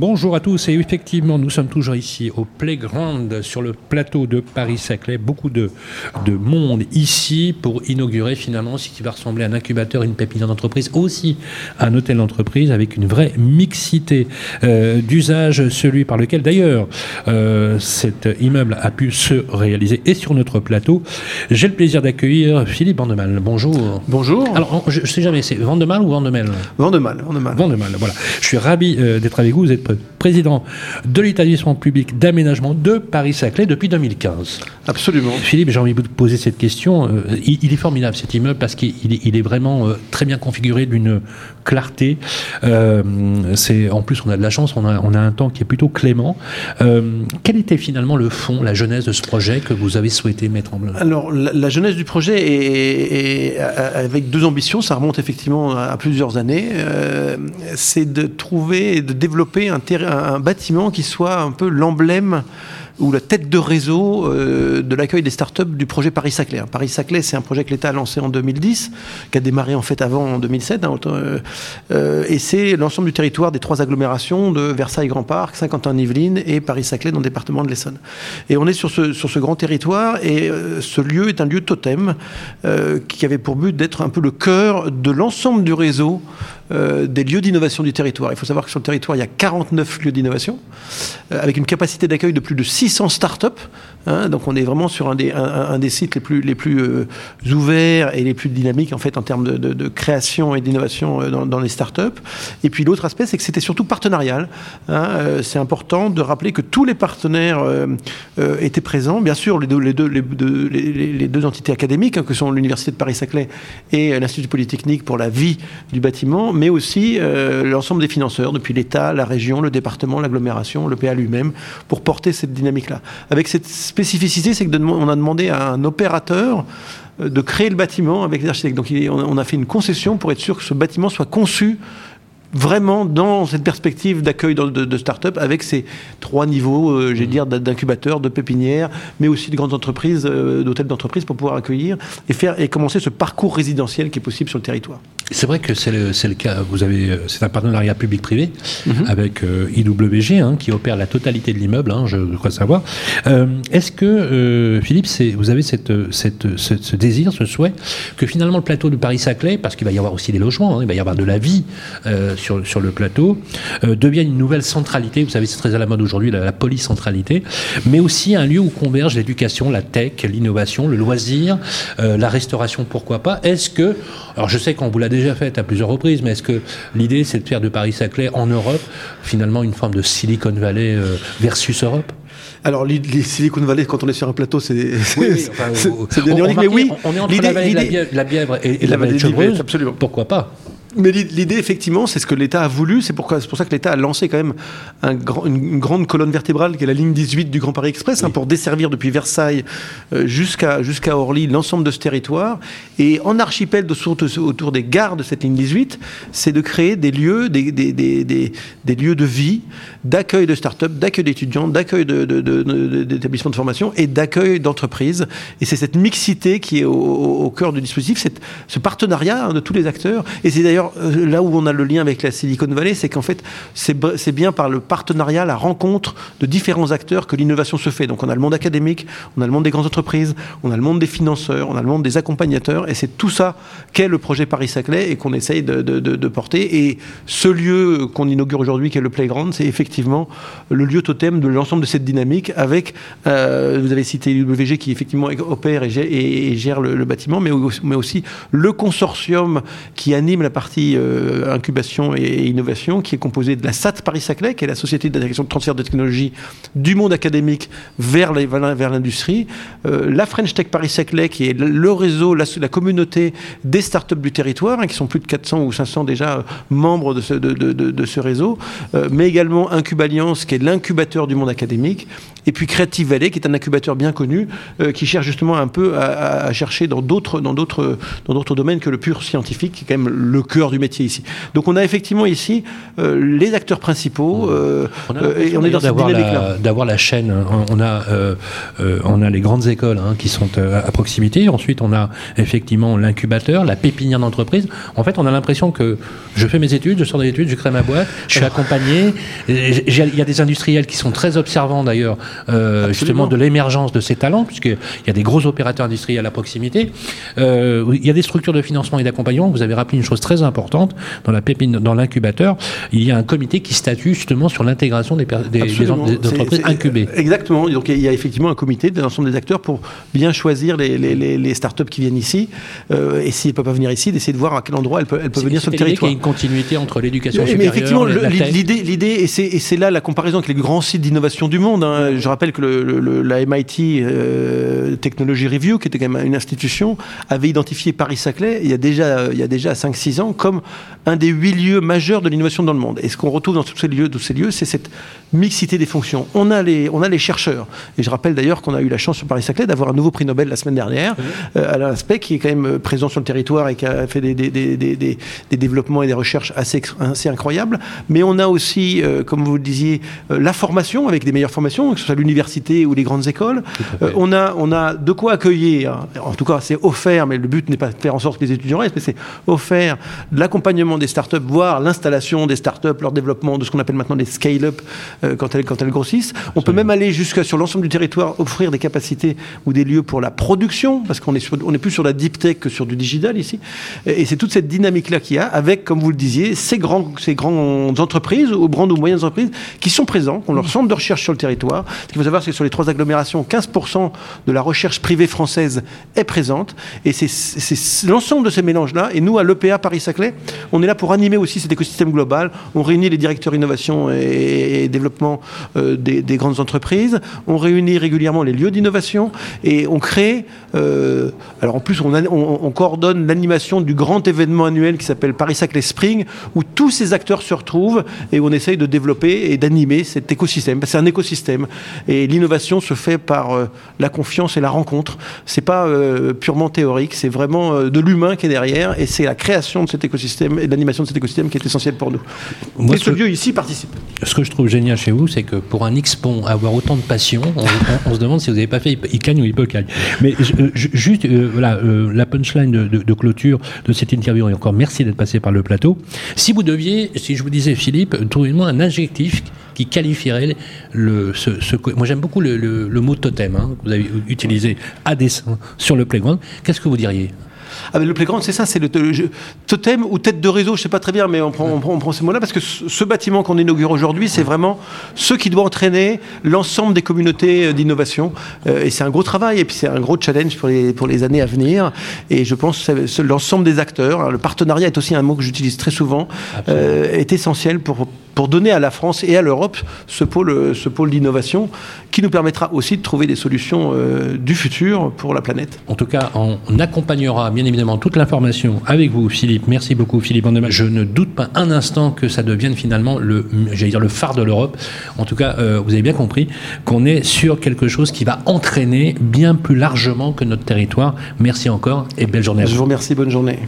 Bonjour à tous et effectivement nous sommes toujours ici au Playground sur le plateau de Paris-Saclay. Beaucoup de, de monde ici pour inaugurer finalement ce qui va ressembler à un incubateur, une pépinière d'entreprise, aussi un hôtel d'entreprise avec une vraie mixité euh, d'usage, celui par lequel d'ailleurs euh, cet immeuble a pu se réaliser. Et sur notre plateau, j'ai le plaisir d'accueillir Philippe Vandemal. Bonjour. Bonjour. Alors je ne sais jamais, c'est Vandemal ou Vandemel? Vandemal. Vandemal. Vandemal, voilà. Je suis ravi euh, d'être avec vous. Vous êtes président de l'établissement public d'aménagement de Paris-Saclay depuis 2015. Absolument. Philippe, j'ai envie de vous poser cette question. Euh, il, est formidable cet immeuble parce qu'il est, il est, vraiment euh, très bien configuré d'une clarté. Euh, c'est en plus on a de la chance, on a, on a un temps qui est plutôt clément. quel était finalement le fond, la genèse de ce projet que vous avez souhaité mettre en œuvre Alors la, la, genèse du projet est, est, avec deux ambitions. Ça remonte effectivement à plusieurs années. c'est de trouver et de développer un, un bâtiment qui soit un peu l'emblème ou la tête de réseau euh, de l'accueil des startups du projet Paris-Saclay. Paris-Saclay, c'est un projet que l'État a lancé en 2010, qui a démarré en fait avant en 2007, hein, euh, euh, et c'est l'ensemble du territoire des trois agglomérations de Versailles-Grand Parc, Saint-Quentin-Yvelines et Paris-Saclay dans le département de l'Essonne. Et on est sur ce grand territoire, et ce lieu est un lieu totem qui avait pour but d'être un peu le cœur de l'ensemble du réseau des lieux d'innovation du territoire. Il faut savoir que sur le territoire, il y a 49 lieux d'innovation, avec une capacité d'accueil de plus de 6 600 startups. Hein, donc on est vraiment sur un des, sites les plus, euh, ouverts et les plus dynamiques en fait en termes de, création et d'innovation euh, dans, les startups. Et puis l'autre aspect, c'est que c'était surtout partenarial. Hein, euh, c'est important de rappeler que tous les partenaires étaient présents. Bien sûr, les, deux entités académiques, hein, que sont l'Université de Paris-Saclay et l'Institut Polytechnique pour la vie du bâtiment, mais aussi l'ensemble des financeurs, depuis l'État, la région, le département, l'agglomération, le PA lui-même, pour porter cette dynamique avec cette spécificité, c'est qu'on a demandé à un opérateur euh, de créer le bâtiment avec les architectes. Donc on a fait une concession pour être sûr que ce bâtiment soit conçu vraiment dans cette perspective d'accueil de, de, start-up avec ces trois niveaux, euh, j'ai mmh. dire, d'incubateurs, de pépinières, mais aussi de grandes entreprises, euh, d'hôtels d'entreprise pour pouvoir accueillir et faire et commencer ce parcours résidentiel qui est possible sur le territoire. C'est vrai que c'est le, le, cas. Vous avez, euh, c'est un partenariat public-privé mmh. avec IWG hein, qui opère la totalité de l'immeuble. Hein, je, crois savoir. Est-ce que Philippe, vous avez cette, cette, ce, désir, ce souhait que finalement le plateau de Paris-Saclay, parce qu'il va y avoir aussi des logements, hein, il va y avoir de la vie sur, sur le plateau, euh, devienne une nouvelle centralité. Vous savez, c'est très à la mode aujourd'hui, la, polycentralité, mais aussi un lieu où convergent l'éducation, la tech, l'innovation, le loisir, euh, la restauration, pourquoi pas. Est-ce que, alors je sais qu'on vous l'a déjà fait à plusieurs reprises, mais est-ce que l'idée c'est de faire de Paris-Saclay en Europe finalement une forme de Silicon Valley euh, versus Europe? Alors, les Silicon Valley, quand on est sur un plateau, c'est oui, bien ironique, mais oui. On est entre la vallée de la Bièvre et, la, vallée de Chevreuse, absolument. Pourquoi pas? Mais l'idée, effectivement, c'est ce que l'État a voulu. C'est pour ça que l'État a lancé quand même un grand, une grande colonne vertébrale qui est la ligne 18 du Grand Paris Express, hein, pour desservir depuis Versailles euh, jusqu'à jusqu'à Orly l'ensemble de ce territoire. Et en archipel autour des gares de cette ligne 18, c'est de créer des lieux, des, des, des, des lieux de vie, d'accueil de start-up, d'accueil d'étudiants, d'accueil d'établissements de, de, formation et d'accueil d'entreprises. Et c'est cette mixité qui est au, cœur du dispositif, ce partenariat hein, de tous les acteurs. Et c'est d'ailleurs euh, là où on a le lien avec la Silicon Valley, c'est qu'en fait, c'est bien par le partenariat, la rencontre de différents acteurs que l'innovation se fait. Donc on a le monde académique, on a le monde des grandes entreprises, on a le monde des financeurs, on a le monde des accompagnateurs, et c'est tout ça qu'est le projet Paris-Saclay et qu'on essaye de, porter. Et ce lieu qu'on inaugure aujourd'hui, qui est le Playground, c'est effectivement le lieu totem de l'ensemble de cette dynamique avec, euh, vous avez cité l'UWG qui effectivement opère et gère, le, bâtiment, mais, mais aussi le consortium qui anime la partie euh, incubation et innovation qui est composée de la SAT Paris-Saclay, qui est la société d'intégration de transfert de technologie du monde académique vers l'industrie, euh, la French Tech Paris-Saclay, qui est le réseau, la, communauté des startups du territoire, hein, qui sont plus de 400 ou 500 déjà euh, membres de ce, réseau, mais également Incubaliance, qui est l'incubateur du monde académique, et puis Creative Valley, qui est un incubateur bien connu, qui cherche justement un peu à, chercher dans d'autres domaines que le pur scientifique, qui est quand même le cœur cœur du métier ici. Donc on a effectivement ici les acteurs principaux on et on est dans cette dynamique-là. D'avoir la chaîne. On a, on a les grandes écoles hein, qui sont à proximité. Ensuite, on a effectivement l'incubateur, la pépinière d'entreprise. En fait, on a l'impression que je fais mes études, je sors des études, je crée ma boîte, je suis accompagné. Il y a des industriels qui sont très observants d'ailleurs, justement, de l'émergence de ces talents, puisqu'il y a des gros opérateurs industriels à proximité. Euh, il y a des structures de financement et d'accompagnement. Vous avez rappelé une chose très importante dans la pépine, dans l'incubateur. Il y a un comité qui statue justement sur l'intégration des, des, entreprises incubées. Exactement. Donc il y a effectivement un comité de l'ensemble des acteurs pour bien choisir les, les, les startups qui viennent ici. Euh, et s'ils ne peuvent pas venir ici, d'essayer de voir à quel endroit elles peuvent, elles peuvent venir sur le territoire. Il y a une continuité entre l'éducation supérieure. Mais effectivement, l'idée, l'idée, et c'est là la comparaison avec les grands sites d'innovation du monde. Hein. Je rappelle que le, la MIT euh, Technology Review, qui était quand même une institution, avait identifié Paris-Saclay il y a déjà, il y a déjà 5-6 ans comme un des huit lieux majeurs de l'innovation dans le monde. Et ce qu'on retrouve dans tous ces lieux, tous ces lieux, c'est cette mixité des fonctions. On a les, on a les chercheurs. Et je rappelle d'ailleurs qu'on a eu la chance sur Paris-Saclay d'avoir un nouveau prix Nobel la semaine dernière, euh, Alain Speck, qui est quand même euh, présent sur le territoire et qui a fait des, des, des, des, des développements et des recherches assez, assez incroyables. Mais on a aussi, euh, comme vous le disiez, la formation avec des meilleures formations, que ce soit l'université ou les grandes écoles. on, a, on a de quoi accueillir, en tout cas c'est offert, mais le but n'est pas de faire en sorte que les étudiants restent, mais c'est offert l'accompagnement des startups, voire l'installation des startups, leur développement de ce qu'on appelle maintenant des scale-up euh, quand, elles, quand elles grossissent. On peut même aller jusqu'à sur l'ensemble du territoire offrir des capacités ou des lieux pour la production, parce qu'on est, on est plus sur la deep tech que sur du digital ici. Et, c'est toute cette dynamique-là qu'il y a avec, comme vous le disiez, ces, grands, ces grandes entreprises ou grandes ou moyennes entreprises qui sont présents, qui ont leur centre de recherche sur le territoire. Ce qu'il faut savoir, c'est que sur les trois agglomérations, 15% de la recherche privée française est présente. Et c'est l'ensemble de ces mélanges-là. Et nous, à l'EPA Paris-Saclay, on est là pour animer aussi cet écosystème global. On réunit les directeurs innovation et, développement euh, des, grandes entreprises. On réunit régulièrement les lieux d'innovation et on crée. Euh, alors en plus, on, on, coordonne l'animation du grand événement annuel qui s'appelle Paris-Saclay Spring, où tous ces acteurs se retrouvent et on essaye de développer et d'animer cet écosystème. C'est un écosystème et l'innovation se fait par euh, la confiance et la rencontre. C'est pas purement théorique, c'est vraiment de l'humain qui est derrière et c'est la création de cet écosystème et l'animation de cet écosystème qui est essentiel pour nous. Moi, ce, lieu ici participe. Ce que je trouve génial chez vous, c'est que pour un X-Pont, avoir autant de passion, on, se demande si vous n'avez pas fait Icagne ou Hippocagne. Mais euh, juste, euh, voilà, euh, la punchline de, clôture de cette interview, et encore merci d'être passé par le plateau. Si vous deviez, si je vous disais, Philippe, trouvez-moi un adjectif qui qualifierait le, ce, moi j'aime beaucoup le, mot totem hein, que vous avez utilisé à dessein sur le playground. Qu'est-ce que vous diriez? Ah, le playground, c'est ça, c'est le, totem ou tête de réseau, je sais pas très bien, mais on prend, on prend, ces mots-là parce que ce, bâtiment qu'on inaugure aujourd'hui, c'est vraiment ce qui doit entraîner l'ensemble des communautés euh, d'innovation. Euh, et c'est un gros travail et puis c'est un gros challenge pour les, pour les années à venir. Et je pense que l'ensemble des acteurs, hein, le partenariat est aussi un mot que j'utilise très souvent, euh, est essentiel pour pour donner à la France et à l'Europe ce pôle, ce pôle d'innovation qui nous permettra aussi de trouver des solutions euh, du futur pour la planète. En tout cas, on accompagnera bien évidemment toute l'information avec vous, Philippe. Merci beaucoup, Philippe Je ne doute pas un instant que ça devienne finalement le, dire le phare de l'Europe. En tout cas, euh, vous avez bien compris qu'on est sur quelque chose qui va entraîner bien plus largement que notre territoire. Merci encore et belle journée. À vous. Je vous remercie. Bonne journée.